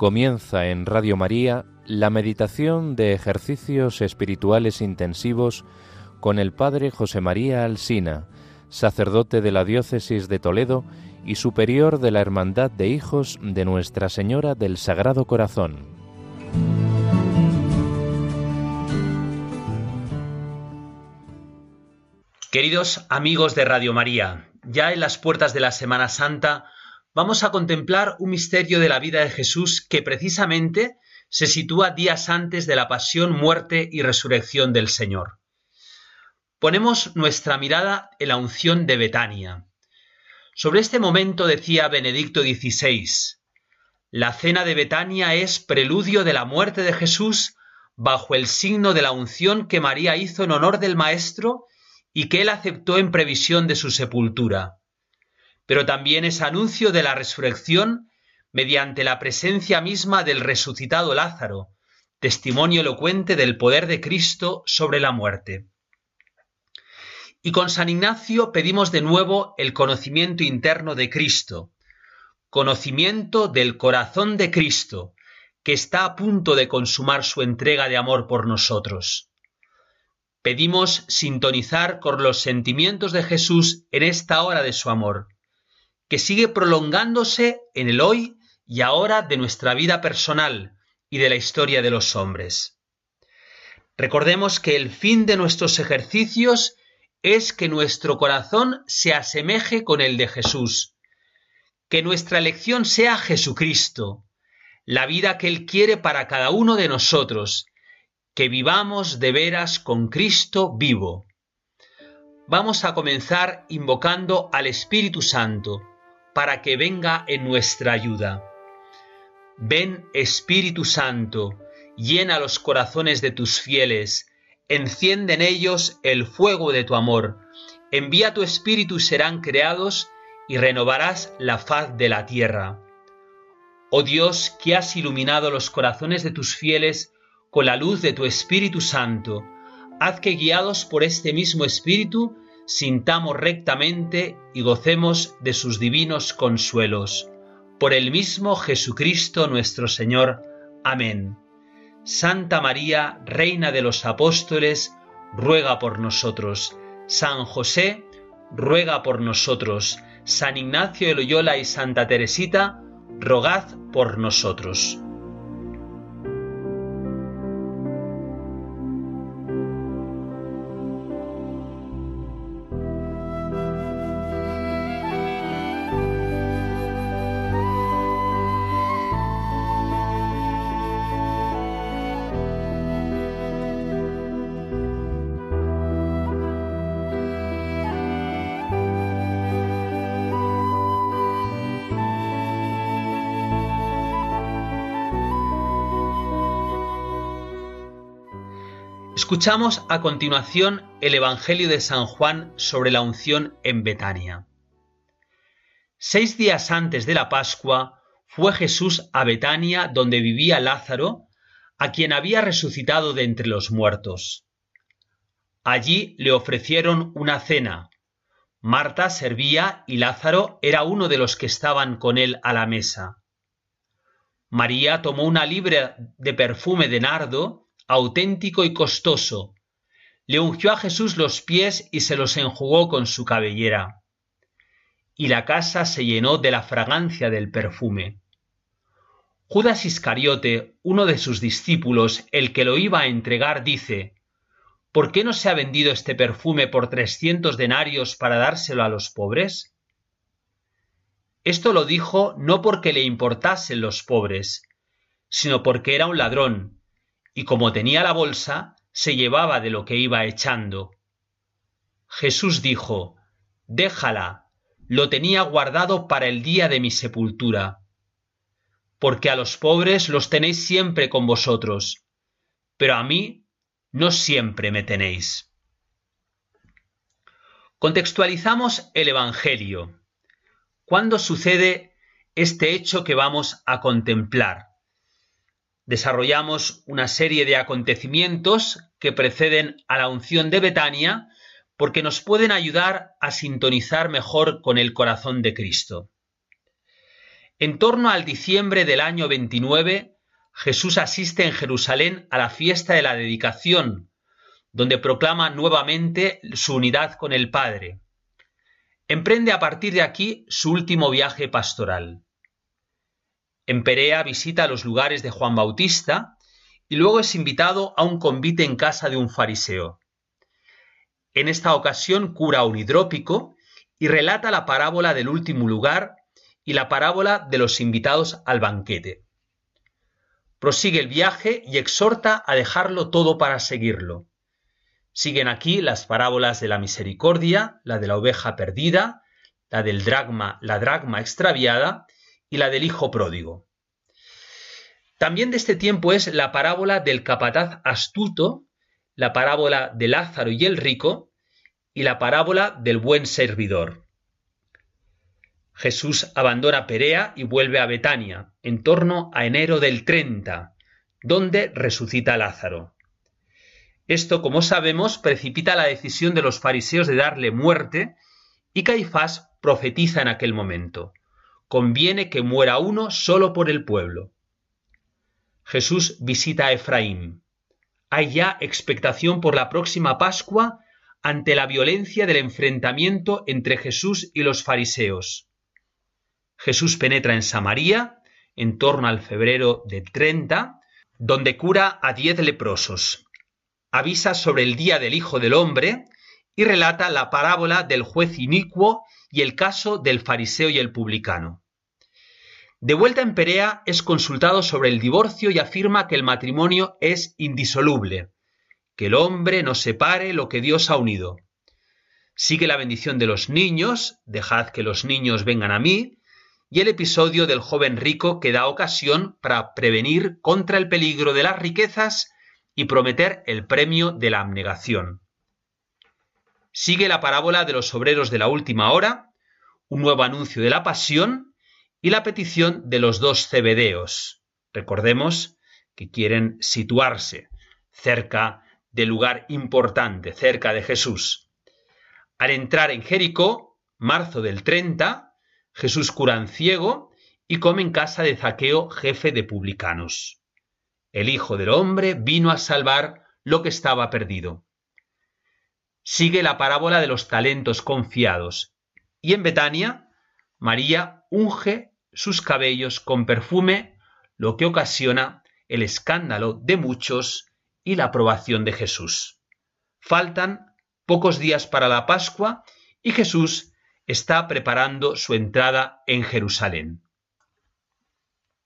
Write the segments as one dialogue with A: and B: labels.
A: Comienza en Radio María la meditación de ejercicios espirituales intensivos con el Padre José María Alsina, sacerdote de la Diócesis de Toledo y superior de la Hermandad de Hijos de Nuestra Señora del Sagrado Corazón.
B: Queridos amigos de Radio María, ya en las puertas de la Semana Santa, vamos a contemplar un misterio de la vida de Jesús que precisamente se sitúa días antes de la pasión, muerte y resurrección del Señor. Ponemos nuestra mirada en la unción de Betania. Sobre este momento decía Benedicto XVI, la cena de Betania es preludio de la muerte de Jesús bajo el signo de la unción que María hizo en honor del Maestro y que él aceptó en previsión de su sepultura pero también es anuncio de la resurrección mediante la presencia misma del resucitado Lázaro, testimonio elocuente del poder de Cristo sobre la muerte. Y con San Ignacio pedimos de nuevo el conocimiento interno de Cristo, conocimiento del corazón de Cristo, que está a punto de consumar su entrega de amor por nosotros. Pedimos sintonizar con los sentimientos de Jesús en esta hora de su amor que sigue prolongándose en el hoy y ahora de nuestra vida personal y de la historia de los hombres. Recordemos que el fin de nuestros ejercicios es que nuestro corazón se asemeje con el de Jesús, que nuestra elección sea Jesucristo, la vida que Él quiere para cada uno de nosotros, que vivamos de veras con Cristo vivo. Vamos a comenzar invocando al Espíritu Santo, para que venga en nuestra ayuda. Ven Espíritu Santo, llena los corazones de tus fieles, enciende en ellos el fuego de tu amor, envía tu Espíritu y serán creados y renovarás la faz de la tierra. Oh Dios, que has iluminado los corazones de tus fieles con la luz de tu Espíritu Santo, haz que guiados por este mismo Espíritu sintamos rectamente y gocemos de sus divinos consuelos. Por el mismo Jesucristo nuestro Señor. Amén. Santa María, Reina de los Apóstoles, ruega por nosotros. San José, ruega por nosotros. San Ignacio de Loyola y Santa Teresita, rogad por nosotros. Escuchamos a continuación el Evangelio de San Juan sobre la unción en Betania. Seis días antes de la Pascua fue Jesús a Betania donde vivía Lázaro, a quien había resucitado de entre los muertos. Allí le ofrecieron una cena. Marta servía y Lázaro era uno de los que estaban con él a la mesa. María tomó una libra de perfume de nardo auténtico y costoso. Le ungió a Jesús los pies y se los enjugó con su cabellera. Y la casa se llenó de la fragancia del perfume. Judas Iscariote, uno de sus discípulos, el que lo iba a entregar, dice, ¿Por qué no se ha vendido este perfume por trescientos denarios para dárselo a los pobres? Esto lo dijo no porque le importasen los pobres, sino porque era un ladrón y como tenía la bolsa, se llevaba de lo que iba echando. Jesús dijo, Déjala, lo tenía guardado para el día de mi sepultura. Porque a los pobres los tenéis siempre con vosotros, pero a mí no siempre me tenéis. Contextualizamos el Evangelio. ¿Cuándo sucede este hecho que vamos a contemplar? Desarrollamos una serie de acontecimientos que preceden a la unción de Betania porque nos pueden ayudar a sintonizar mejor con el corazón de Cristo. En torno al diciembre del año 29, Jesús asiste en Jerusalén a la fiesta de la dedicación, donde proclama nuevamente su unidad con el Padre. Emprende a partir de aquí su último viaje pastoral. En Perea visita los lugares de Juan Bautista y luego es invitado a un convite en casa de un fariseo. En esta ocasión cura un hidrópico y relata la parábola del último lugar y la parábola de los invitados al banquete. Prosigue el viaje y exhorta a dejarlo todo para seguirlo. Siguen aquí las parábolas de la misericordia, la de la oveja perdida, la del dragma, la dragma extraviada y la del hijo pródigo. También de este tiempo es la parábola del capataz astuto, la parábola de Lázaro y el rico y la parábola del buen servidor. Jesús abandona Perea y vuelve a Betania, en torno a enero del 30, donde resucita Lázaro. Esto, como sabemos, precipita la decisión de los fariseos de darle muerte y Caifás profetiza en aquel momento. Conviene que muera uno solo por el pueblo. Jesús visita a Efraín. Hay ya expectación por la próxima Pascua ante la violencia del enfrentamiento entre Jesús y los fariseos. Jesús penetra en Samaria en torno al febrero de 30, donde cura a diez leprosos. Avisa sobre el día del Hijo del Hombre y relata la parábola del juez inicuo y el caso del fariseo y el publicano. De vuelta en Perea es consultado sobre el divorcio y afirma que el matrimonio es indisoluble, que el hombre no separe lo que Dios ha unido. Sigue la bendición de los niños, dejad que los niños vengan a mí, y el episodio del joven rico que da ocasión para prevenir contra el peligro de las riquezas y prometer el premio de la abnegación. Sigue la parábola de los obreros de la última hora, un nuevo anuncio de la pasión y la petición de los dos cebedeos. Recordemos que quieren situarse cerca del lugar importante, cerca de Jesús. Al entrar en Jericó, marzo del 30, Jesús cura ciego y come en casa de Zaqueo, jefe de publicanos. El Hijo del Hombre vino a salvar lo que estaba perdido. Sigue la parábola de los talentos confiados. Y en Betania, María unge sus cabellos con perfume, lo que ocasiona el escándalo de muchos y la aprobación de Jesús. Faltan pocos días para la Pascua y Jesús está preparando su entrada en Jerusalén.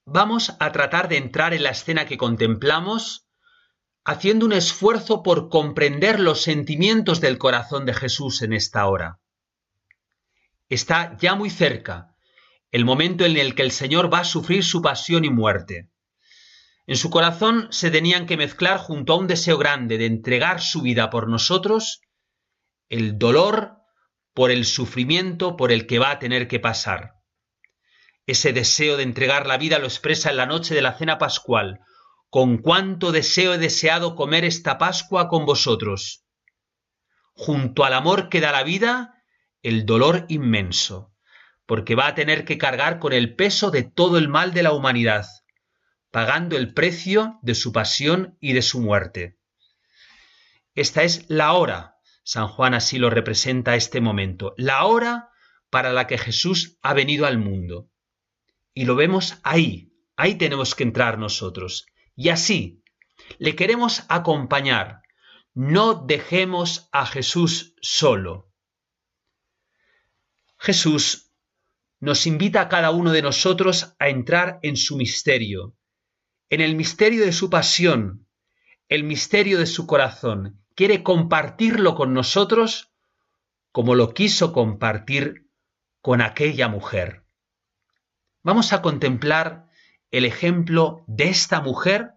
B: Vamos a tratar de entrar en la escena que contemplamos haciendo un esfuerzo por comprender los sentimientos del corazón de Jesús en esta hora. Está ya muy cerca el momento en el que el Señor va a sufrir su pasión y muerte. En su corazón se tenían que mezclar junto a un deseo grande de entregar su vida por nosotros el dolor por el sufrimiento por el que va a tener que pasar. Ese deseo de entregar la vida lo expresa en la noche de la cena pascual. Con cuánto deseo he deseado comer esta Pascua con vosotros. Junto al amor que da la vida, el dolor inmenso, porque va a tener que cargar con el peso de todo el mal de la humanidad, pagando el precio de su pasión y de su muerte. Esta es la hora San Juan así lo representa este momento, la hora para la que Jesús ha venido al mundo. Y lo vemos ahí, ahí tenemos que entrar nosotros. Y así, le queremos acompañar. No dejemos a Jesús solo. Jesús nos invita a cada uno de nosotros a entrar en su misterio, en el misterio de su pasión, el misterio de su corazón, quiere compartirlo con nosotros como lo quiso compartir con aquella mujer. Vamos a contemplar el ejemplo de esta mujer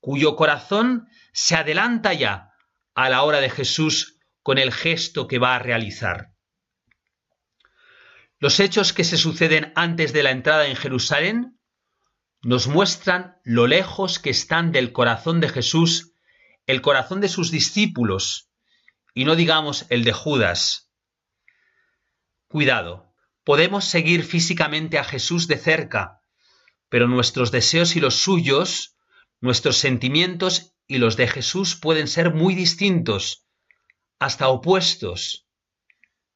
B: cuyo corazón se adelanta ya a la hora de Jesús con el gesto que va a realizar. Los hechos que se suceden antes de la entrada en Jerusalén nos muestran lo lejos que están del corazón de Jesús el corazón de sus discípulos y no digamos el de Judas. Cuidado, podemos seguir físicamente a Jesús de cerca, pero nuestros deseos y los suyos, nuestros sentimientos y los de Jesús pueden ser muy distintos, hasta opuestos.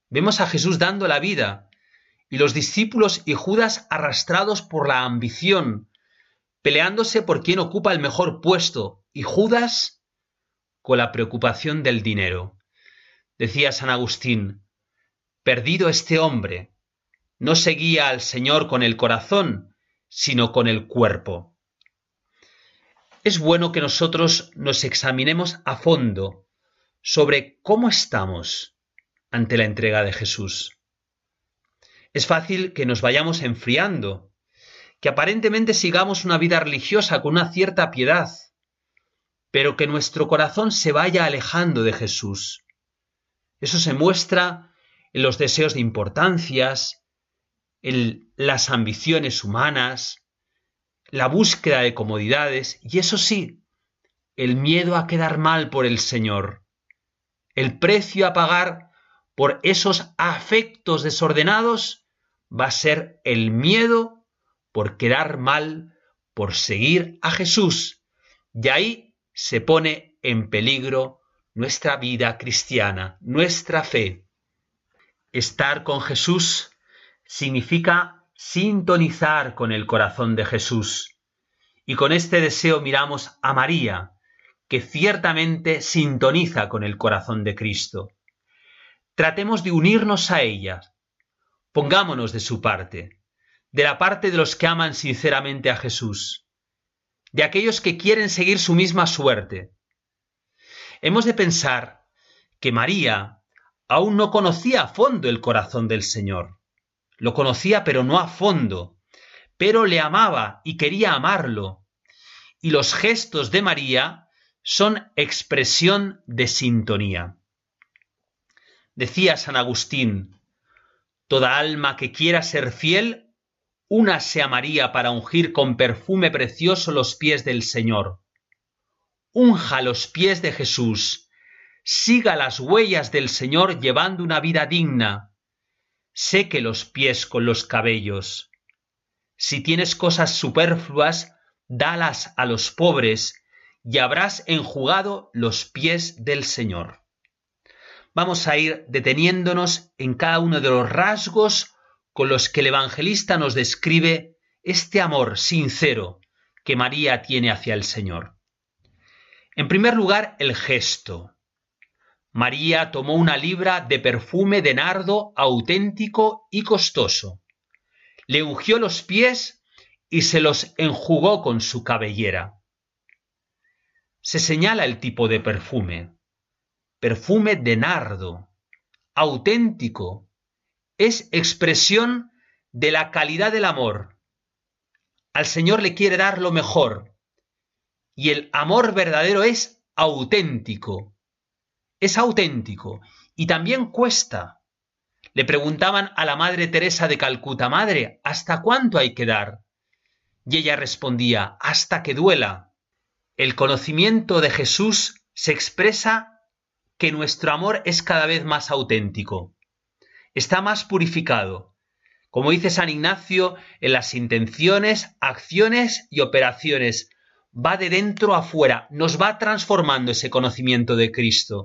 B: Vemos a Jesús dando la vida y los discípulos y Judas arrastrados por la ambición, peleándose por quién ocupa el mejor puesto, y Judas con la preocupación del dinero. Decía San Agustín, perdido este hombre, no seguía al Señor con el corazón, sino con el cuerpo. Es bueno que nosotros nos examinemos a fondo sobre cómo estamos ante la entrega de Jesús. Es fácil que nos vayamos enfriando, que aparentemente sigamos una vida religiosa con una cierta piedad, pero que nuestro corazón se vaya alejando de Jesús. Eso se muestra en los deseos de importancias, en las ambiciones humanas, la búsqueda de comodidades y eso sí, el miedo a quedar mal por el Señor, el precio a pagar por esos afectos desordenados va a ser el miedo por quedar mal, por seguir a Jesús. Y ahí se pone en peligro nuestra vida cristiana, nuestra fe. Estar con Jesús significa sintonizar con el corazón de Jesús. Y con este deseo miramos a María, que ciertamente sintoniza con el corazón de Cristo. Tratemos de unirnos a ella. Pongámonos de su parte, de la parte de los que aman sinceramente a Jesús, de aquellos que quieren seguir su misma suerte. Hemos de pensar que María aún no conocía a fondo el corazón del Señor. Lo conocía pero no a fondo, pero le amaba y quería amarlo. Y los gestos de María son expresión de sintonía. Decía San Agustín, Toda alma que quiera ser fiel, únase a María para ungir con perfume precioso los pies del Señor. Unja los pies de Jesús, siga las huellas del Señor llevando una vida digna, seque los pies con los cabellos. Si tienes cosas superfluas, dalas a los pobres, y habrás enjugado los pies del Señor. Vamos a ir deteniéndonos en cada uno de los rasgos con los que el evangelista nos describe este amor sincero que María tiene hacia el Señor. En primer lugar, el gesto. María tomó una libra de perfume de nardo auténtico y costoso. Le ungió los pies y se los enjugó con su cabellera. Se señala el tipo de perfume. Perfume de nardo, auténtico, es expresión de la calidad del amor. Al Señor le quiere dar lo mejor. Y el amor verdadero es auténtico, es auténtico y también cuesta. Le preguntaban a la Madre Teresa de Calcuta, Madre, ¿hasta cuánto hay que dar? Y ella respondía, hasta que duela. El conocimiento de Jesús se expresa que nuestro amor es cada vez más auténtico, está más purificado. Como dice San Ignacio, en las intenciones, acciones y operaciones, va de dentro a fuera, nos va transformando ese conocimiento de Cristo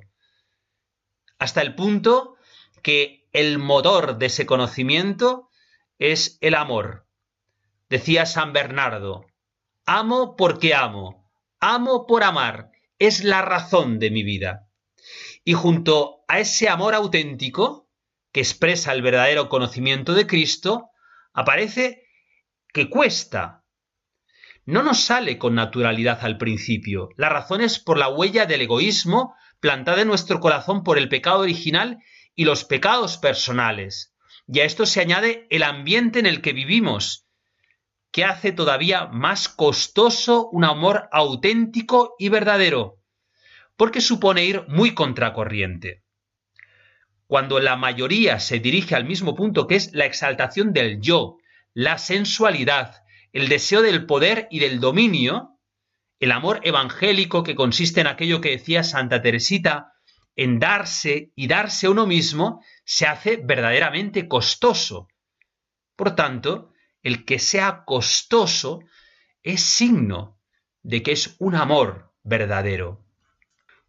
B: hasta el punto que el motor de ese conocimiento es el amor. Decía San Bernardo, amo porque amo, amo por amar, es la razón de mi vida. Y junto a ese amor auténtico, que expresa el verdadero conocimiento de Cristo, aparece que cuesta. No nos sale con naturalidad al principio. La razón es por la huella del egoísmo plantada en nuestro corazón por el pecado original y los pecados personales. Y a esto se añade el ambiente en el que vivimos, que hace todavía más costoso un amor auténtico y verdadero, porque supone ir muy contracorriente. Cuando la mayoría se dirige al mismo punto que es la exaltación del yo, la sensualidad, el deseo del poder y del dominio, el amor evangélico que consiste en aquello que decía Santa Teresita, en darse y darse uno mismo, se hace verdaderamente costoso. Por tanto, el que sea costoso, es signo de que es un amor verdadero.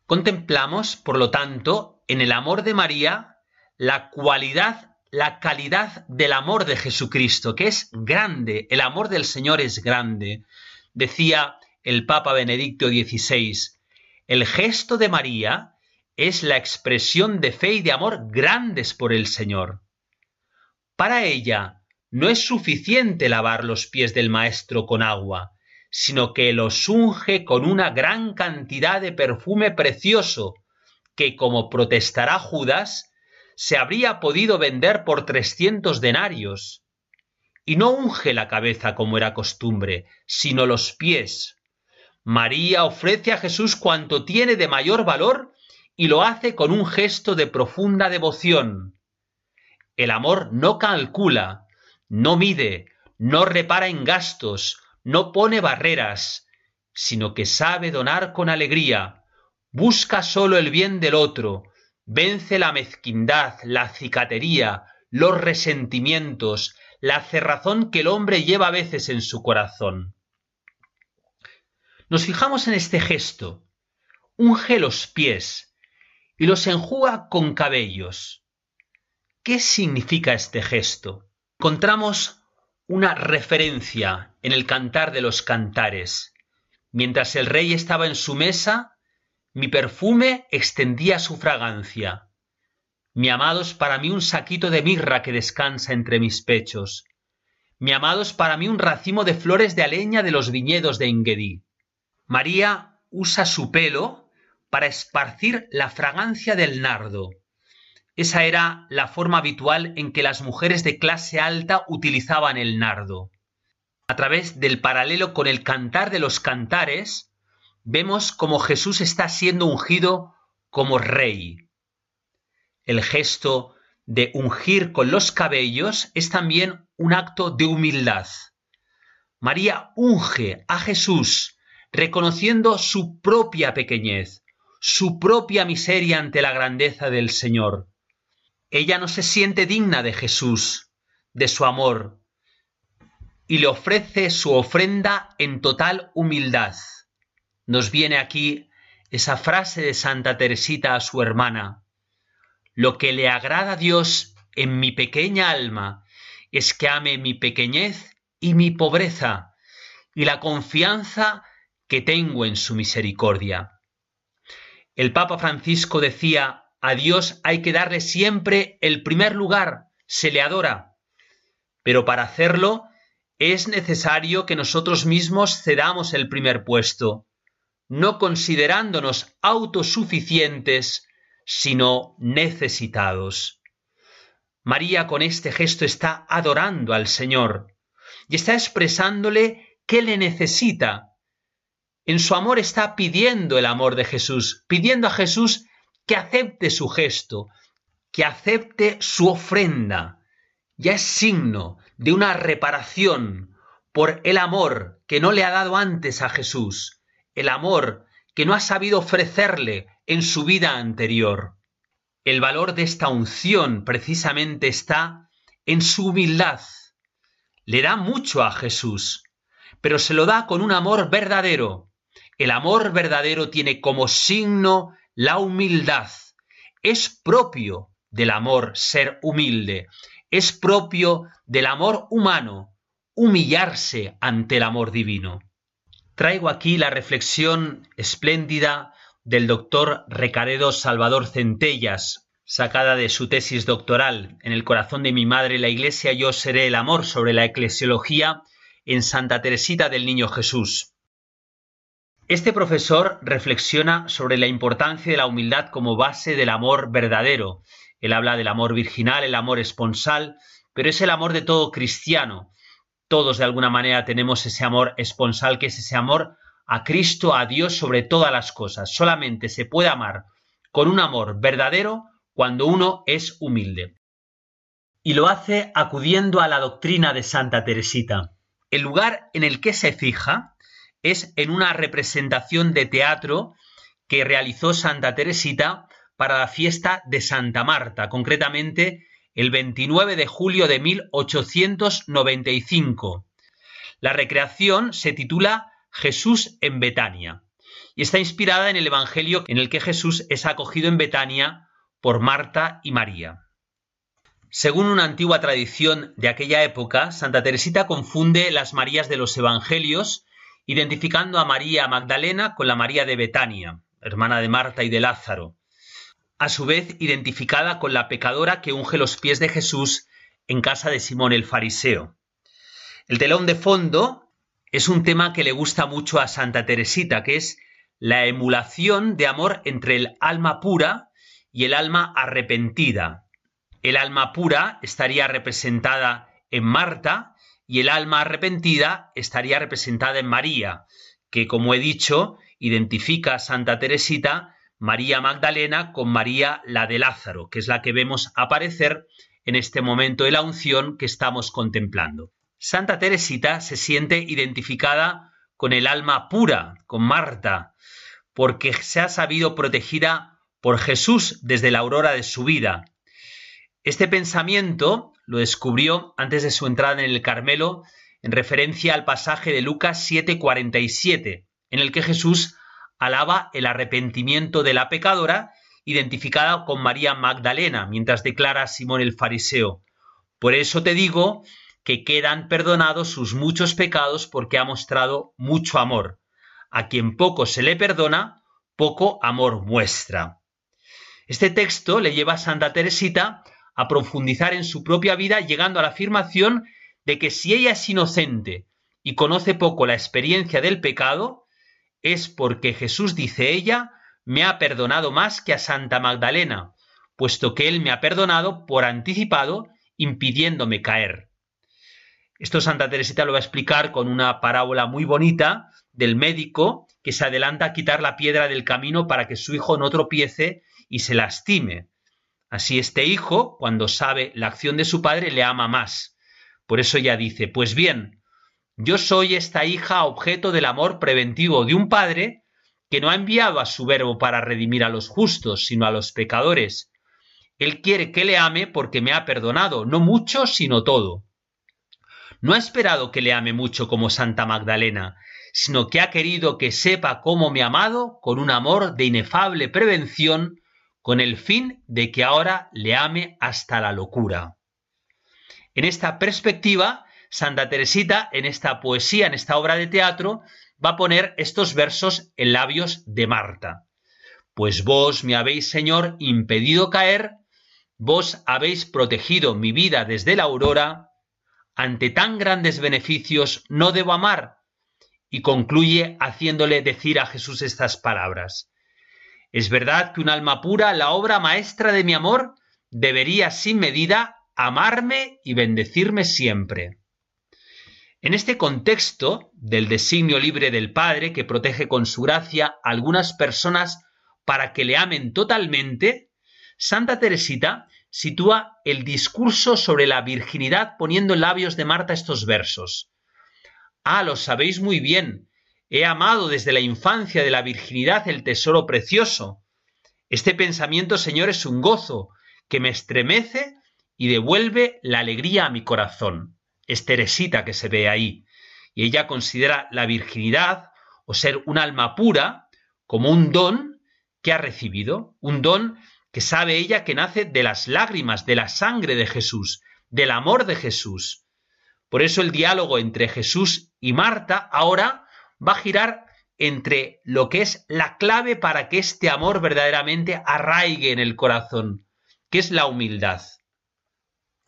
B: Contemplamos, por lo tanto, en el amor de María la cualidad, la calidad del amor de Jesucristo, que es grande, el amor del Señor es grande. Decía el Papa Benedicto XVI, el gesto de María es la expresión de fe y de amor grandes por el Señor. Para ella no es suficiente lavar los pies del Maestro con agua, sino que los unge con una gran cantidad de perfume precioso, que, como protestará Judas, se habría podido vender por trescientos denarios. Y no unge la cabeza como era costumbre, sino los pies. María ofrece a Jesús cuanto tiene de mayor valor y lo hace con un gesto de profunda devoción. El amor no calcula, no mide, no repara en gastos, no pone barreras, sino que sabe donar con alegría, busca solo el bien del otro, vence la mezquindad, la cicatería, los resentimientos, la cerrazón que el hombre lleva a veces en su corazón. Nos fijamos en este gesto. Unge los pies, y los enjuga con cabellos. ¿Qué significa este gesto? Encontramos una referencia en el cantar de los cantares. Mientras el rey estaba en su mesa, mi perfume extendía su fragancia. Mi amado es para mí un saquito de mirra que descansa entre mis pechos. Mi amado es para mí un racimo de flores de aleña de los viñedos de Enguedí. María usa su pelo para esparcir la fragancia del nardo. Esa era la forma habitual en que las mujeres de clase alta utilizaban el nardo. A través del paralelo con el cantar de los cantares, vemos cómo Jesús está siendo ungido como rey. El gesto de ungir con los cabellos es también un acto de humildad. María unge a Jesús reconociendo su propia pequeñez, su propia miseria ante la grandeza del Señor. Ella no se siente digna de Jesús, de su amor, y le ofrece su ofrenda en total humildad. Nos viene aquí esa frase de Santa Teresita a su hermana. Lo que le agrada a Dios en mi pequeña alma es que ame mi pequeñez y mi pobreza y la confianza que tengo en su misericordia. El Papa Francisco decía, a Dios hay que darle siempre el primer lugar, se le adora. Pero para hacerlo es necesario que nosotros mismos cedamos el primer puesto, no considerándonos autosuficientes, sino necesitados. María con este gesto está adorando al Señor y está expresándole que le necesita, en su amor está pidiendo el amor de Jesús, pidiendo a Jesús que acepte su gesto, que acepte su ofrenda. Ya es signo de una reparación por el amor que no le ha dado antes a Jesús, el amor que no ha sabido ofrecerle en su vida anterior. El valor de esta unción precisamente está en su humildad. Le da mucho a Jesús, pero se lo da con un amor verdadero, el amor verdadero tiene como signo la humildad. Es propio del amor ser humilde. Es propio del amor humano humillarse ante el amor divino. Traigo aquí la reflexión espléndida del doctor Recaredo Salvador Centellas, sacada de su tesis doctoral En el corazón de mi madre la iglesia yo seré el amor sobre la eclesiología en Santa Teresita del Niño Jesús. Este profesor reflexiona sobre la importancia de la humildad como base del amor verdadero. Él habla del amor virginal, el amor esponsal, pero es el amor de todo cristiano. Todos de alguna manera tenemos ese amor esponsal, que es ese amor a Cristo, a Dios sobre todas las cosas. Solamente se puede amar con un amor verdadero cuando uno es humilde. Y lo hace acudiendo a la doctrina de Santa Teresita. El lugar en el que se fija es en una representación de teatro que realizó Santa Teresita para la fiesta de Santa Marta, concretamente el 29 de julio de 1895. La recreación se titula Jesús en Betania y está inspirada en el Evangelio en el que Jesús es acogido en Betania por Marta y María. Según una antigua tradición de aquella época, Santa Teresita confunde las Marías de los Evangelios, identificando a María Magdalena con la María de Betania, hermana de Marta y de Lázaro, a su vez identificada con la pecadora que unge los pies de Jesús en casa de Simón el Fariseo. El telón de fondo es un tema que le gusta mucho a Santa Teresita, que es la emulación de amor entre el alma pura y el alma arrepentida, el alma pura estaría representada en Marta y el alma arrepentida estaría representada en María, que como he dicho, identifica a Santa Teresita María Magdalena con María la de Lázaro, que es la que vemos aparecer en este momento de la unción que estamos contemplando. Santa Teresita se siente identificada con el alma pura, con Marta, porque se ha sabido protegida por Jesús desde la aurora de su vida, este pensamiento lo descubrió antes de su entrada en el Carmelo en referencia al pasaje de Lucas 7:47, en el que Jesús alaba el arrepentimiento de la pecadora, identificada con María Magdalena, mientras declara a Simón el fariseo, Por eso te digo que quedan perdonados sus muchos pecados porque ha mostrado mucho amor. A quien poco se le perdona, poco amor muestra. Este texto le lleva a Santa Teresita a profundizar en su propia vida, llegando a la afirmación de que si ella es inocente y conoce poco la experiencia del pecado, es porque Jesús, dice ella, me ha perdonado más que a Santa Magdalena, puesto que Él me ha perdonado por anticipado, impidiéndome caer. Esto Santa Teresita lo va a explicar con una parábola muy bonita del médico que se adelanta a quitar la piedra del camino para que su hijo no tropiece y se lastime. Así este hijo, cuando sabe la acción de su padre, le ama más. Por eso ella dice, pues bien, yo soy esta hija objeto del amor preventivo de un padre que no ha enviado a su verbo para redimir a los justos, sino a los pecadores. Él quiere que le ame porque me ha perdonado, no mucho, sino todo. No ha esperado que le ame mucho como Santa Magdalena, sino que ha querido que sepa cómo me ha amado con un amor de inefable prevención con el fin de que ahora le ame hasta la locura. En esta perspectiva, Santa Teresita, en esta poesía, en esta obra de teatro, va a poner estos versos en labios de Marta. Pues vos me habéis, Señor, impedido caer, vos habéis protegido mi vida desde la aurora, ante tan grandes beneficios no debo amar. Y concluye haciéndole decir a Jesús estas palabras. Es verdad que un alma pura, la obra maestra de mi amor, debería sin medida amarme y bendecirme siempre. En este contexto del designio libre del Padre que protege con su gracia a algunas personas para que le amen totalmente, Santa Teresita sitúa el discurso sobre la virginidad poniendo en labios de Marta estos versos. Ah, lo sabéis muy bien, He amado desde la infancia de la virginidad el tesoro precioso. Este pensamiento, Señor, es un gozo que me estremece y devuelve la alegría a mi corazón. Es Teresita que se ve ahí. Y ella considera la virginidad o ser un alma pura como un don que ha recibido, un don que sabe ella que nace de las lágrimas, de la sangre de Jesús, del amor de Jesús. Por eso el diálogo entre Jesús y Marta ahora va a girar entre lo que es la clave para que este amor verdaderamente arraigue en el corazón, que es la humildad.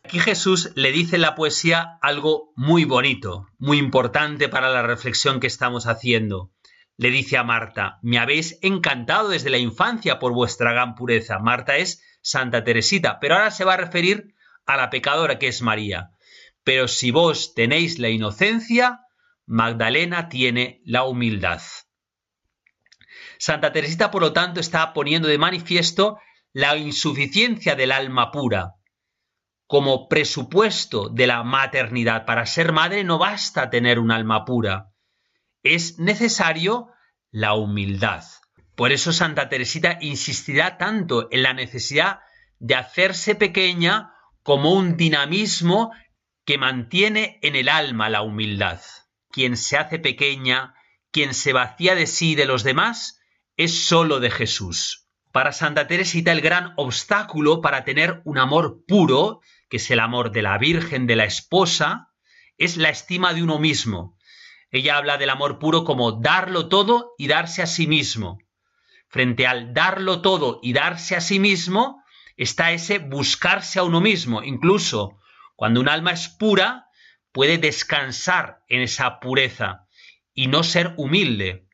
B: Aquí Jesús le dice en la poesía algo muy bonito, muy importante para la reflexión que estamos haciendo. Le dice a Marta, me habéis encantado desde la infancia por vuestra gran pureza. Marta es Santa Teresita, pero ahora se va a referir a la pecadora que es María. Pero si vos tenéis la inocencia, Magdalena tiene la humildad. Santa Teresita, por lo tanto, está poniendo de manifiesto la insuficiencia del alma pura. Como presupuesto de la maternidad, para ser madre no basta tener un alma pura, es necesario la humildad. Por eso Santa Teresita insistirá tanto en la necesidad de hacerse pequeña como un dinamismo que mantiene en el alma la humildad. Quien se hace pequeña, quien se vacía de sí y de los demás, es solo de Jesús. Para Santa Teresita el gran obstáculo para tener un amor puro, que es el amor de la Virgen, de la esposa, es la estima de uno mismo. Ella habla del amor puro como darlo todo y darse a sí mismo. Frente al darlo todo y darse a sí mismo está ese buscarse a uno mismo. Incluso cuando un alma es pura, puede descansar en esa pureza y no ser humilde.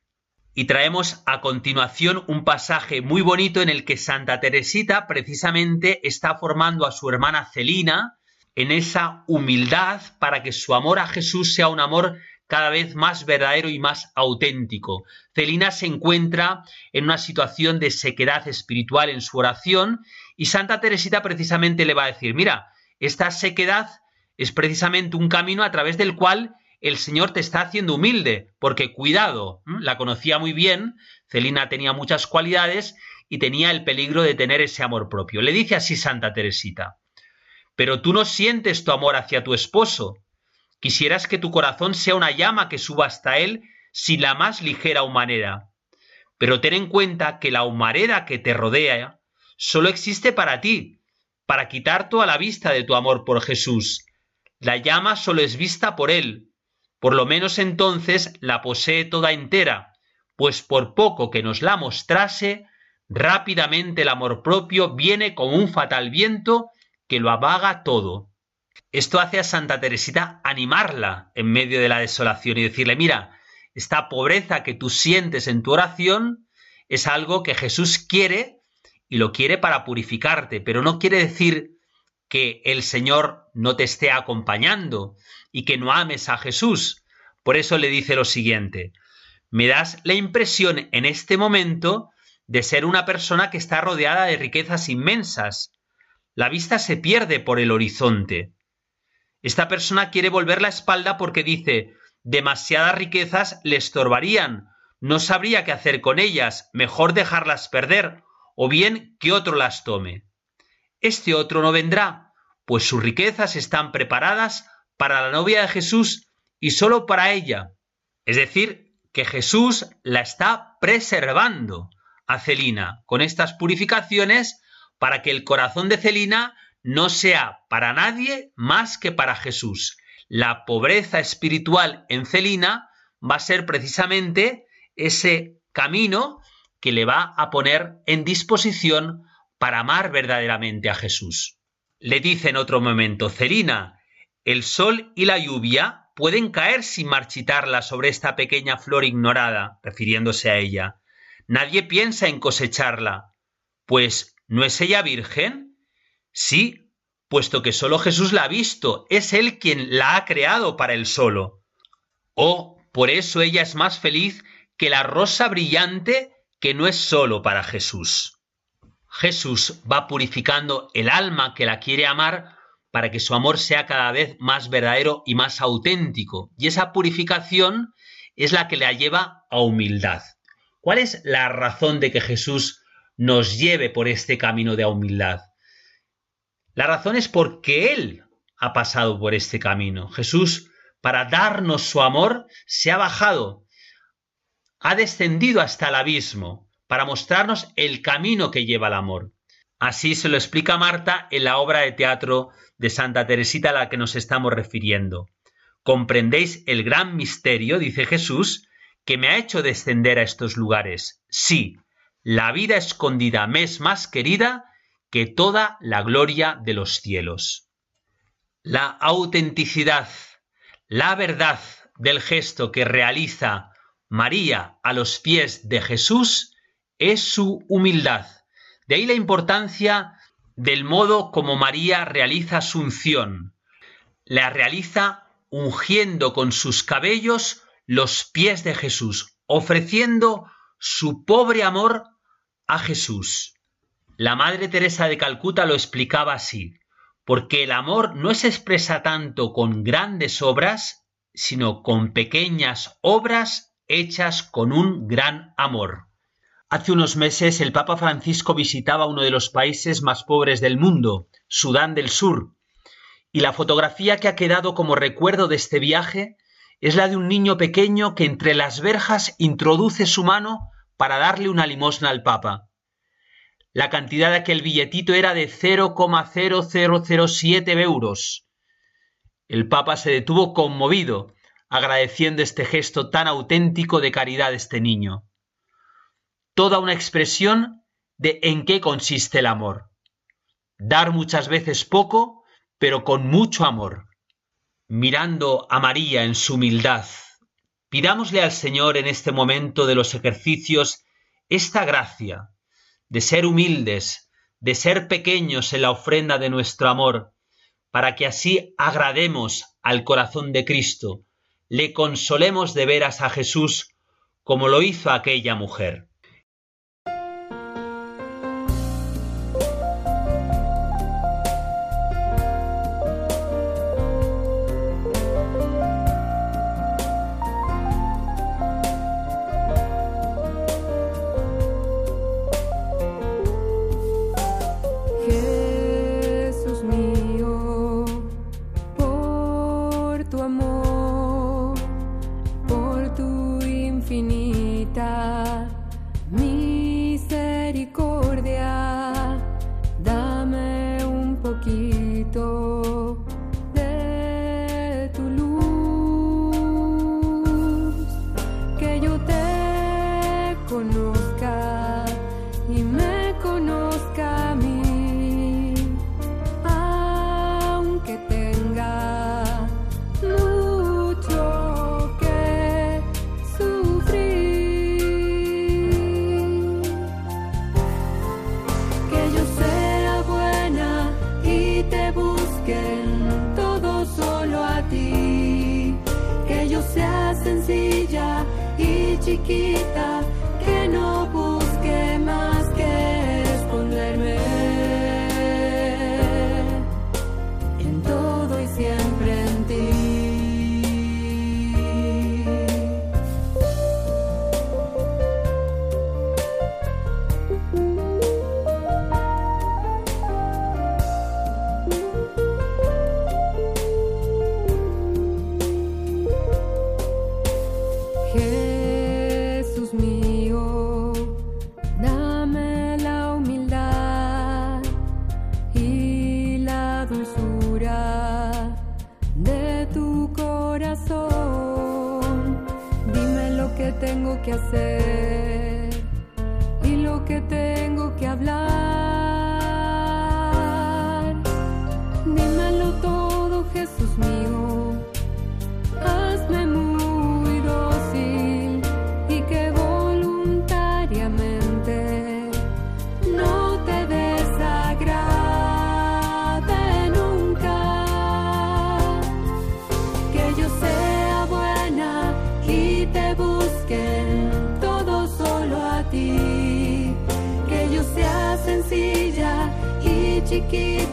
B: Y traemos a continuación un pasaje muy bonito en el que Santa Teresita precisamente está formando a su hermana Celina en esa humildad para que su amor a Jesús sea un amor cada vez más verdadero y más auténtico. Celina se encuentra en una situación de sequedad espiritual en su oración y Santa Teresita precisamente le va a decir, mira, esta sequedad es precisamente un camino a través del cual el Señor te está haciendo humilde, porque cuidado, la conocía muy bien, Celina tenía muchas cualidades y tenía el peligro de tener ese amor propio. Le dice así Santa Teresita, pero tú no sientes tu amor hacia tu esposo. Quisieras que tu corazón sea una llama que suba hasta él sin la más ligera humareda. Pero ten en cuenta que la humareda que te rodea solo existe para ti, para quitar toda la vista de tu amor por Jesús. La llama solo es vista por él, por lo menos entonces la posee toda entera, pues por poco que nos la mostrase, rápidamente el amor propio viene como un fatal viento que lo apaga todo. Esto hace a Santa Teresita animarla en medio de la desolación y decirle, mira, esta pobreza que tú sientes en tu oración es algo que Jesús quiere y lo quiere para purificarte, pero no quiere decir que el Señor no te esté acompañando, y que no ames a Jesús. Por eso le dice lo siguiente, me das la impresión en este momento de ser una persona que está rodeada de riquezas inmensas. La vista se pierde por el horizonte. Esta persona quiere volver la espalda porque dice, demasiadas riquezas le estorbarían, no sabría qué hacer con ellas, mejor dejarlas perder, o bien que otro las tome. Este otro no vendrá, pues sus riquezas están preparadas para la novia de Jesús y solo para ella. Es decir, que Jesús la está preservando a Celina con estas purificaciones para que el corazón de Celina no sea para nadie más que para Jesús. La pobreza espiritual en Celina va a ser precisamente ese camino que le va a poner en disposición para amar verdaderamente a Jesús. Le dice en otro momento, Celina, el sol y la lluvia pueden caer sin marchitarla sobre esta pequeña flor ignorada, refiriéndose a ella. Nadie piensa en cosecharla. Pues, ¿no es ella virgen? Sí, puesto que solo Jesús la ha visto, es Él quien la ha creado para él solo. Oh, por eso ella es más feliz que la rosa brillante que no es solo para Jesús. Jesús va purificando el alma que la quiere amar para que su amor sea cada vez más verdadero y más auténtico. Y esa purificación es la que la lleva a humildad. ¿Cuál es la razón de que Jesús nos lleve por este camino de humildad? La razón es porque Él ha pasado por este camino. Jesús, para darnos su amor, se ha bajado, ha descendido hasta el abismo, para mostrarnos el camino que lleva al amor. Así se lo explica Marta en la obra de teatro de Santa Teresita a la que nos estamos refiriendo. ¿Comprendéis el gran misterio, dice Jesús, que me ha hecho descender a estos lugares? Sí, la vida escondida me es más querida que toda la gloria de los cielos. La autenticidad, la verdad del gesto que realiza María a los pies de Jesús es su humildad de ahí la importancia del modo como María realiza su unción. La realiza ungiendo con sus cabellos los pies de Jesús, ofreciendo su pobre amor a Jesús. La Madre Teresa de Calcuta lo explicaba así, porque el amor no se expresa tanto con grandes obras, sino con pequeñas obras hechas con un gran amor. Hace unos meses el Papa Francisco visitaba uno de los países más pobres del mundo, Sudán del Sur,
C: Y la fotografía que ha quedado como recuerdo de este viaje es la de un niño pequeño que entre las verjas introduce su mano para darle una limosna al Papa. La cantidad de aquel billetito era de 0,0007 euros. El Papa se detuvo conmovido, agradeciendo este gesto tan auténtico de caridad de este niño. Toda una expresión de en qué consiste el amor. Dar muchas veces poco, pero con mucho amor. Mirando a María en su humildad, pidámosle al Señor en este momento de los ejercicios esta gracia de ser humildes, de ser pequeños en la ofrenda de nuestro amor, para que así agrademos al corazón de Cristo, le consolemos de veras a Jesús como lo hizo aquella mujer.
B: ticket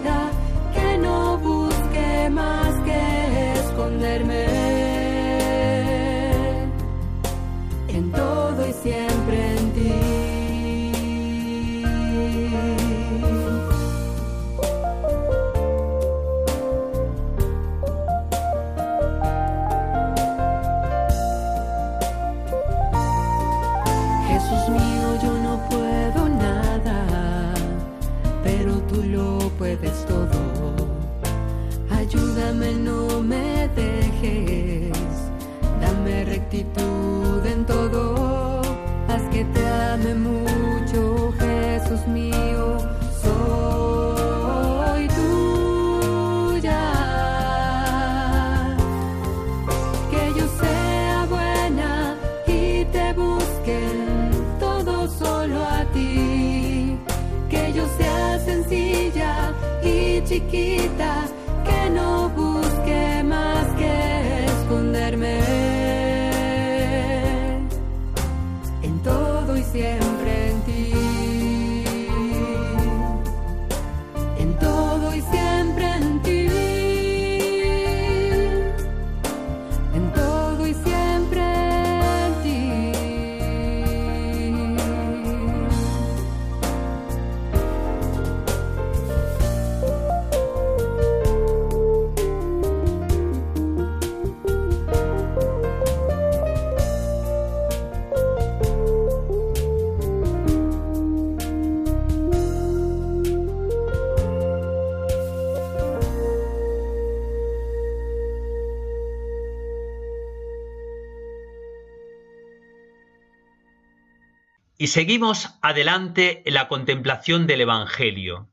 B: Y seguimos adelante en la contemplación del Evangelio.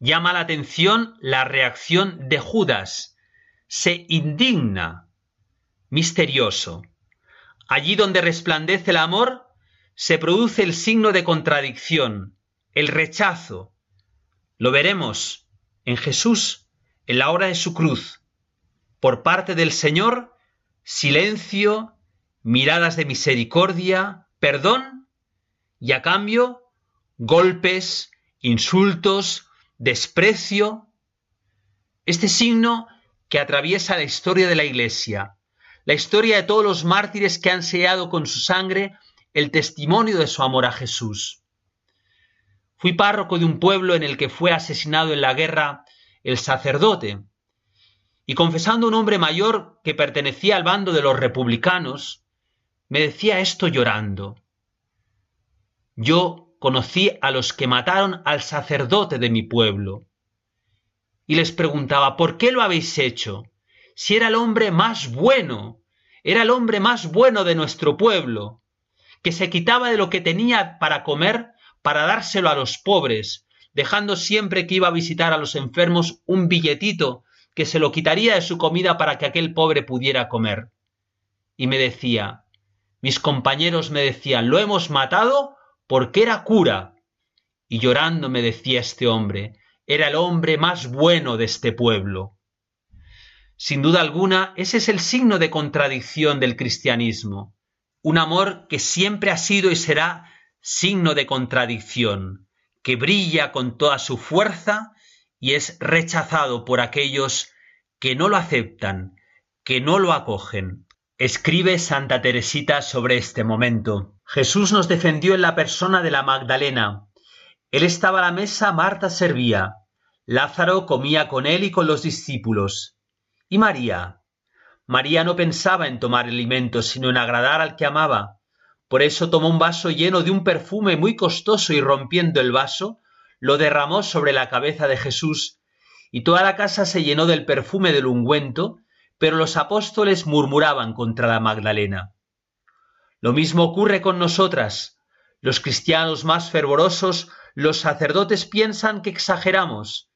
B: Llama la atención la reacción de Judas. Se indigna. Misterioso. Allí donde resplandece el amor, se produce el signo de contradicción, el rechazo. Lo veremos en Jesús en la hora de su cruz. Por parte del Señor, silencio, miradas de misericordia, perdón y a cambio golpes, insultos, desprecio. Este signo que atraviesa la historia de la Iglesia, la historia de todos los mártires que han sellado con su sangre el testimonio de su amor a Jesús. Fui párroco de un pueblo en el que fue asesinado en la guerra el sacerdote, y confesando un hombre mayor que pertenecía al bando de los republicanos, me decía esto llorando. Yo conocí a los que mataron al sacerdote de mi pueblo. Y les preguntaba, ¿por qué lo habéis hecho? Si era el hombre más bueno, era el hombre más bueno de nuestro pueblo, que se quitaba de lo que tenía para comer para dárselo a los pobres, dejando siempre que iba a visitar a los enfermos un billetito que se lo quitaría de su comida para que aquel pobre pudiera comer. Y me decía, mis compañeros me decían, lo hemos matado porque era cura. Y llorando me decía este hombre, era el hombre más bueno de este pueblo. Sin duda alguna, ese es el signo de contradicción del cristianismo, un amor que siempre ha sido y será signo de contradicción, que brilla con toda su fuerza y es rechazado por aquellos que no lo aceptan, que no lo acogen. Escribe Santa Teresita sobre este momento. Jesús nos defendió en la persona de la Magdalena. Él estaba a la mesa, Marta servía. Lázaro comía con él y con los discípulos. ¿Y María? María no pensaba en tomar alimento, sino en agradar al que amaba. Por eso tomó un vaso lleno de un perfume muy costoso y rompiendo el vaso, lo derramó sobre la cabeza de Jesús, y toda la casa se llenó del perfume del ungüento, pero los apóstoles murmuraban contra la Magdalena. Lo mismo ocurre con nosotras. Los cristianos más fervorosos, los sacerdotes piensan que exageramos,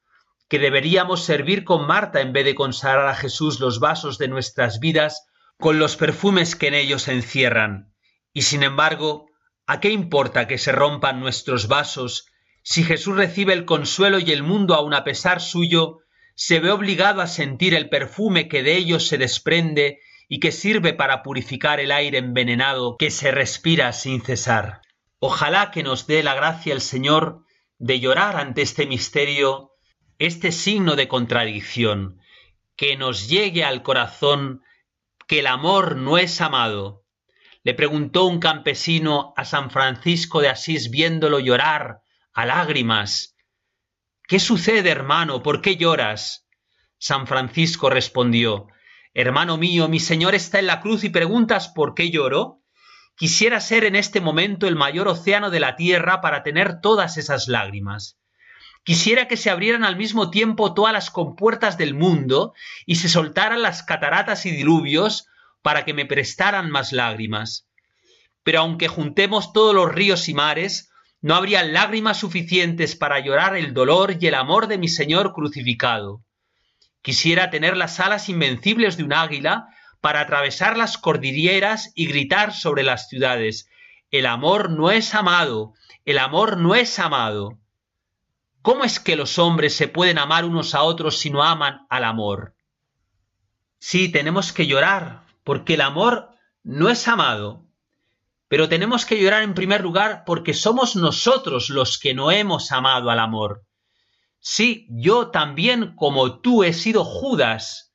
B: que deberíamos servir con Marta en vez de consagrar a Jesús los vasos de nuestras vidas con los perfumes que en ellos encierran. Y sin embargo, ¿a qué importa que se rompan nuestros vasos si Jesús recibe el consuelo y el mundo aun a pesar suyo se ve obligado a sentir el perfume que de ellos se desprende y que sirve para purificar el aire envenenado que se respira sin cesar. Ojalá que nos dé la gracia el Señor de llorar ante este misterio, este signo de contradicción, que nos llegue al corazón que el amor no es amado. Le preguntó un campesino a San Francisco de Asís viéndolo llorar a lágrimas ¿Qué sucede, hermano? ¿Por qué lloras? San Francisco respondió, Hermano mío, mi Señor está en la cruz y preguntas por qué lloro. Quisiera ser en este momento el mayor océano de la tierra para tener todas esas lágrimas. Quisiera que se abrieran al mismo tiempo todas las compuertas del mundo y se soltaran las cataratas y diluvios para que me prestaran más lágrimas. Pero aunque juntemos todos los ríos y mares, no habría lágrimas suficientes para llorar el dolor y el amor de mi Señor crucificado. Quisiera tener las alas invencibles de un águila para atravesar las cordilleras y gritar sobre las ciudades, el amor no es amado, el amor no es amado. ¿Cómo es que los hombres se pueden amar unos a otros si no aman al amor? Sí, tenemos que llorar, porque el amor no es amado, pero tenemos que llorar en primer lugar porque somos nosotros los que no hemos amado al amor. Sí, yo también como tú he sido Judas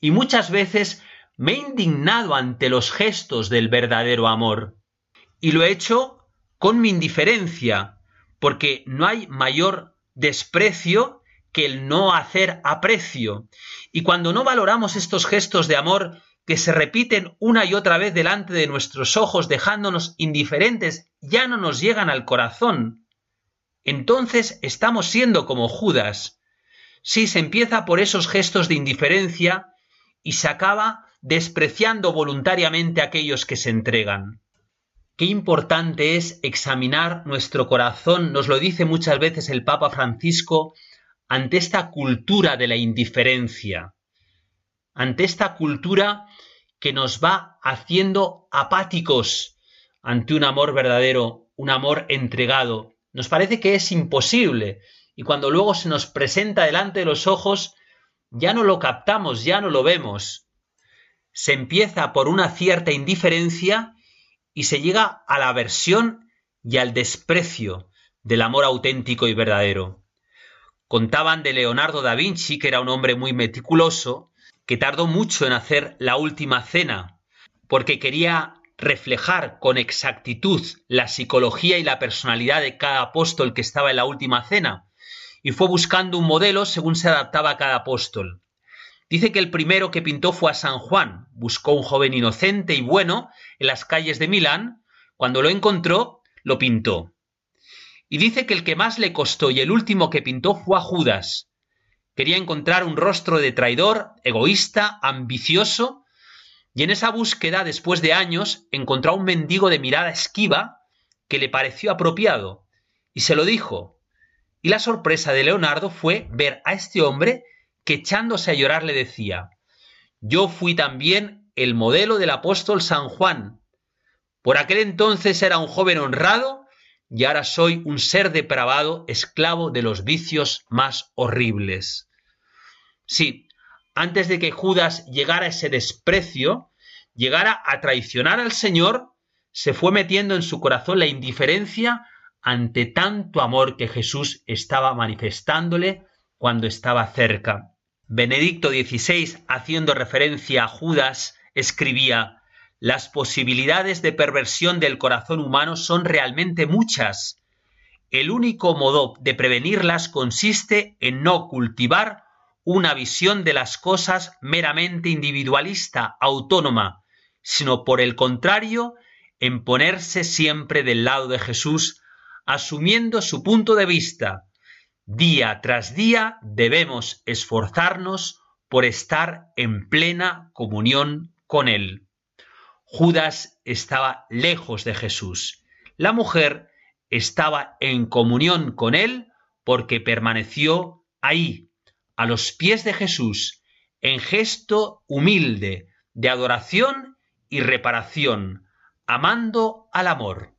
B: y muchas veces me he indignado ante los gestos del verdadero amor. Y lo he hecho con mi indiferencia, porque no hay mayor desprecio que el no hacer aprecio. Y cuando no valoramos estos gestos de amor que se repiten una y otra vez delante de nuestros ojos dejándonos indiferentes ya no nos llegan al corazón. Entonces estamos siendo como Judas. Sí, se empieza por esos gestos de indiferencia y se acaba despreciando voluntariamente a aquellos que se entregan. Qué importante es examinar nuestro corazón, nos lo dice muchas veces el Papa Francisco, ante esta cultura de la indiferencia, ante esta cultura que nos va haciendo apáticos ante un amor verdadero, un amor entregado. Nos parece que es imposible y cuando luego se nos presenta delante de los ojos, ya no lo captamos, ya no lo vemos. Se empieza por una cierta indiferencia y se llega a la aversión y al desprecio del amor auténtico y verdadero. Contaban de Leonardo da Vinci, que era un hombre muy meticuloso, que tardó mucho en hacer la última cena, porque quería reflejar con exactitud la psicología y la personalidad de cada apóstol que estaba en la última cena, y fue buscando un modelo según se adaptaba a cada apóstol. Dice que el primero que pintó fue a San Juan, buscó un joven inocente y bueno en las calles de Milán, cuando lo encontró, lo pintó. Y dice que el que más le costó y el último que pintó fue a Judas. Quería encontrar un rostro de traidor, egoísta, ambicioso, y en esa búsqueda, después de años, encontró a un mendigo de mirada esquiva que le pareció apropiado, y se lo dijo. Y la sorpresa de Leonardo fue ver a este hombre que echándose a llorar le decía, yo fui también el modelo del apóstol San Juan. Por aquel entonces era un joven honrado y ahora soy un ser depravado, esclavo de los vicios más horribles. Sí, antes de que Judas llegara a ese desprecio, llegara a traicionar al Señor, se fue metiendo en su corazón la indiferencia ante tanto amor que Jesús estaba manifestándole cuando estaba cerca. Benedicto XVI, haciendo referencia a Judas, escribía Las posibilidades de perversión del corazón humano son realmente muchas. El único modo de prevenirlas consiste en no cultivar una visión de las cosas meramente individualista, autónoma, sino por el contrario, en ponerse siempre del lado de Jesús, asumiendo su punto de vista, Día tras día debemos esforzarnos por estar en plena comunión con Él. Judas estaba lejos de Jesús. La mujer estaba en comunión con Él porque permaneció ahí, a los pies de Jesús, en gesto humilde de adoración y reparación, amando al amor.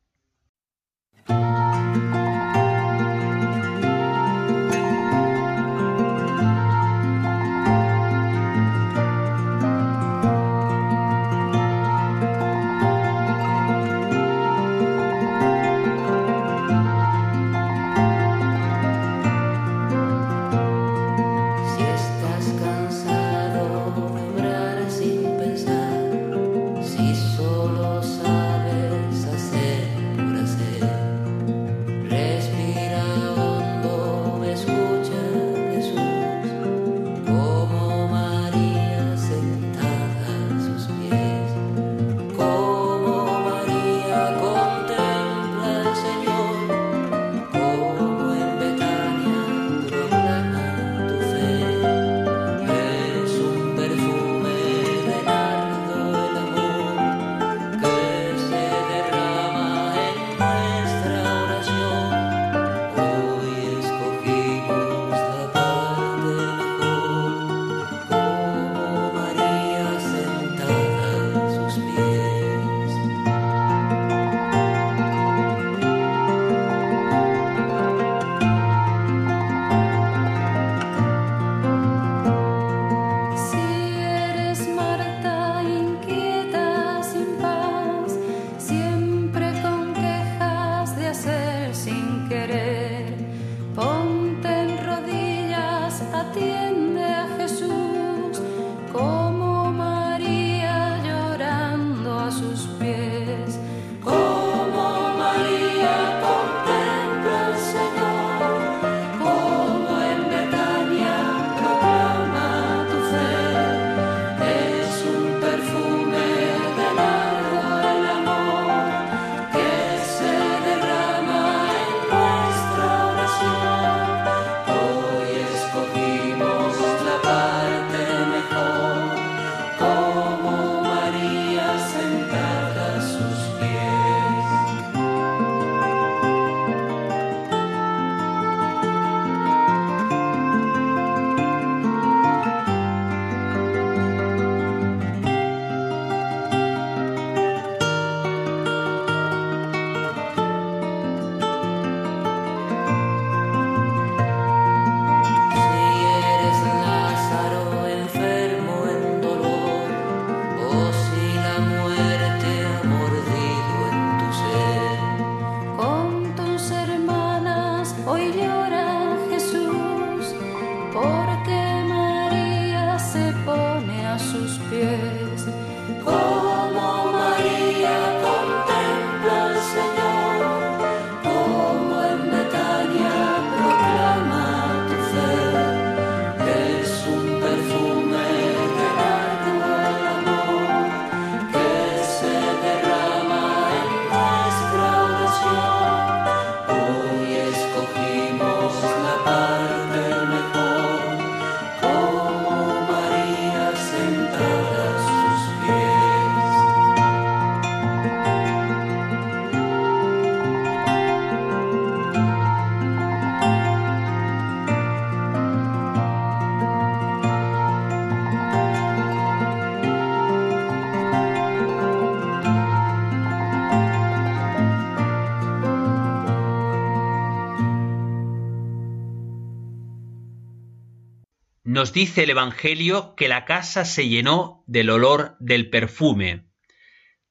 B: Nos dice el Evangelio que la casa se llenó del olor del perfume.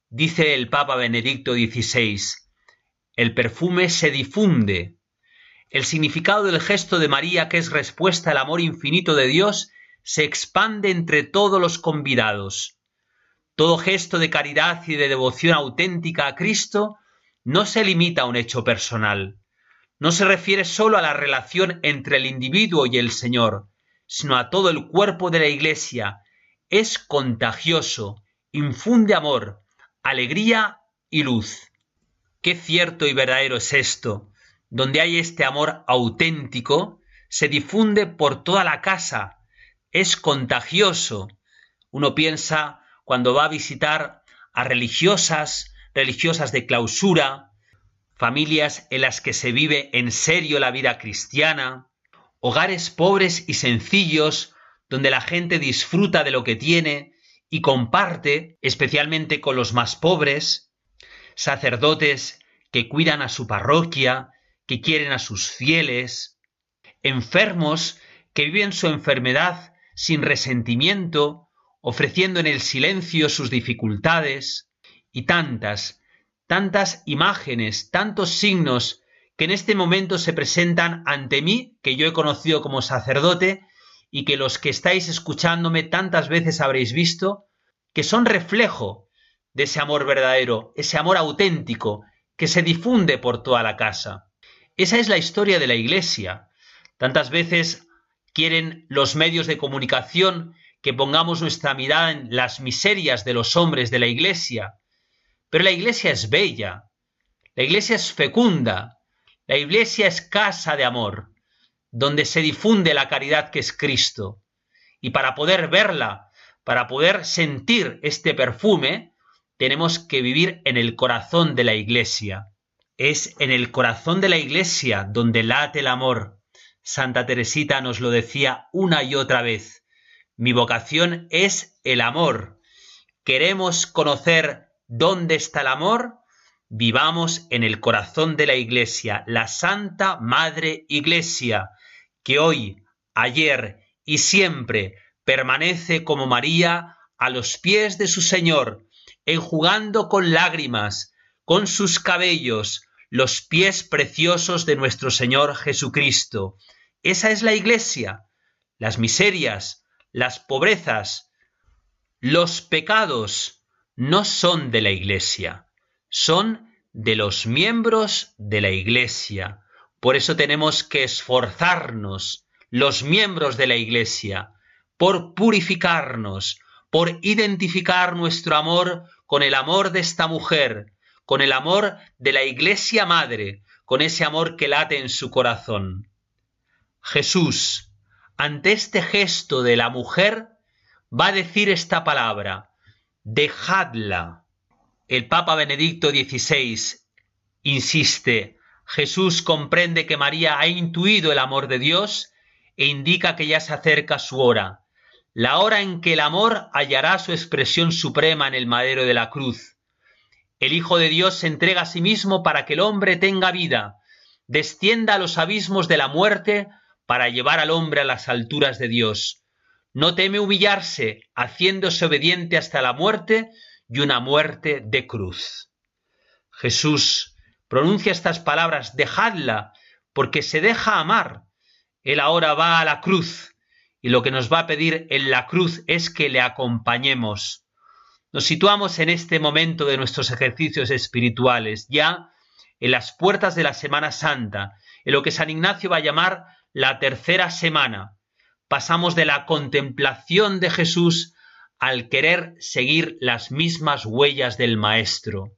B: Dice el Papa Benedicto XVI, el perfume se difunde. El significado del gesto de María, que es respuesta al amor infinito de Dios, se expande entre todos los convidados. Todo gesto de caridad y de devoción auténtica a Cristo no se limita a un hecho personal, no se refiere sólo a la relación entre el individuo y el Señor, sino a todo el cuerpo de la Iglesia. Es contagioso, infunde amor, alegría y luz. Qué cierto y verdadero es esto. Donde hay este amor auténtico, se difunde por toda la casa. Es contagioso. Uno piensa cuando va a visitar a religiosas, religiosas de clausura, familias en las que se vive en serio la vida cristiana, hogares pobres y sencillos donde la gente disfruta de lo que tiene y comparte, especialmente con los más pobres, sacerdotes que cuidan a su parroquia, que quieren a sus fieles, enfermos que viven su enfermedad sin resentimiento, ofreciendo en el silencio sus dificultades, y tantas, tantas imágenes, tantos signos que en este momento se presentan ante mí, que yo he conocido como sacerdote, y que los que estáis escuchándome tantas veces habréis visto, que son reflejo de ese amor verdadero, ese amor auténtico, que se difunde por toda la casa. Esa es la historia de la Iglesia. Tantas veces quieren los medios de comunicación que pongamos nuestra mirada en las miserias de los hombres de la Iglesia. Pero la Iglesia es bella, la Iglesia es fecunda, la iglesia es casa de amor, donde se difunde la caridad que es Cristo. Y para poder verla, para poder sentir este perfume, tenemos que vivir en el corazón de la iglesia. Es en el corazón de la iglesia donde late el amor. Santa Teresita nos lo decía una y otra vez. Mi vocación es el amor. ¿Queremos conocer dónde está el amor? Vivamos en el corazón de la Iglesia, la Santa Madre Iglesia, que hoy, ayer y siempre permanece como María a los pies de su Señor, enjugando con lágrimas, con sus cabellos, los pies preciosos de nuestro Señor Jesucristo. Esa es la Iglesia. Las miserias, las pobrezas, los pecados no son de la Iglesia son de los miembros de la Iglesia. Por eso tenemos que esforzarnos, los miembros de la Iglesia, por purificarnos, por identificar nuestro amor con el amor de esta mujer, con el amor de la Iglesia Madre, con ese amor que late en su corazón. Jesús, ante este gesto de la mujer, va a decir esta palabra, dejadla, el Papa Benedicto XVI insiste, Jesús comprende que María ha intuido el amor de Dios e indica que ya se acerca su hora, la hora en que el amor hallará su expresión suprema en el madero de la cruz. El Hijo de Dios se entrega a sí mismo para que el hombre tenga vida, descienda a los abismos de la muerte para llevar al hombre a las alturas de Dios. No teme humillarse, haciéndose obediente hasta la muerte, y una muerte de cruz. Jesús pronuncia estas palabras, dejadla, porque se deja amar. Él ahora va a la cruz y lo que nos va a pedir en la cruz es que le acompañemos. Nos situamos en este momento de nuestros ejercicios espirituales, ya en las puertas de la Semana Santa, en lo que San Ignacio va a llamar la tercera semana. Pasamos de la contemplación de Jesús al querer seguir las mismas huellas del Maestro.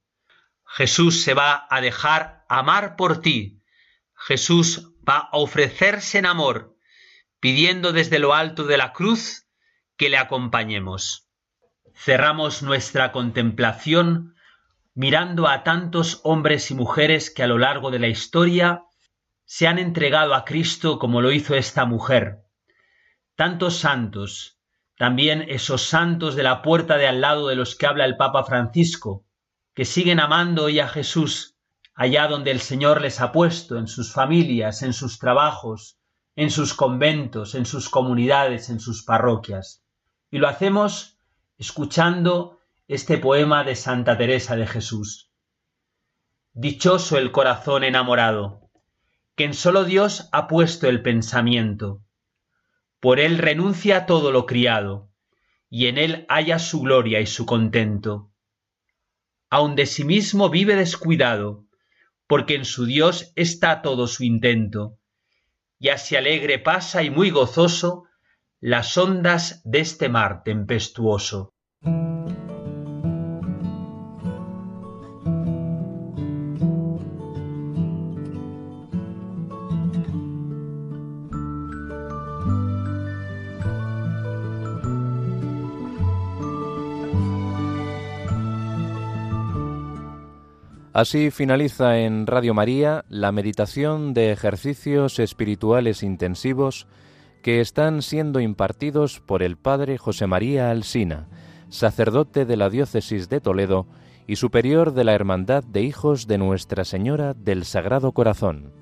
B: Jesús se va a dejar amar por ti. Jesús va a ofrecerse en amor, pidiendo desde lo alto de la cruz que le acompañemos. Cerramos nuestra contemplación mirando a tantos hombres y mujeres que a lo largo de la historia se han entregado a Cristo como lo hizo esta mujer. Tantos santos, también esos santos de la puerta de al lado de los que habla el Papa Francisco, que siguen amando hoy a Jesús allá donde el Señor les ha puesto, en sus familias, en sus trabajos, en sus conventos, en sus comunidades, en sus parroquias. Y lo hacemos escuchando este poema de Santa Teresa de Jesús. Dichoso el corazón enamorado, que en solo Dios ha puesto el pensamiento. Por él renuncia a todo lo criado, y en él halla su gloria y su contento. Aun de sí mismo vive descuidado, porque en su Dios está todo su intento y así alegre pasa y muy gozoso las ondas de este mar tempestuoso.
A: Así finaliza en Radio María la meditación de ejercicios espirituales intensivos que están siendo impartidos por el Padre José María Alsina, sacerdote de la Diócesis de Toledo y superior de la Hermandad de Hijos de Nuestra Señora del Sagrado Corazón.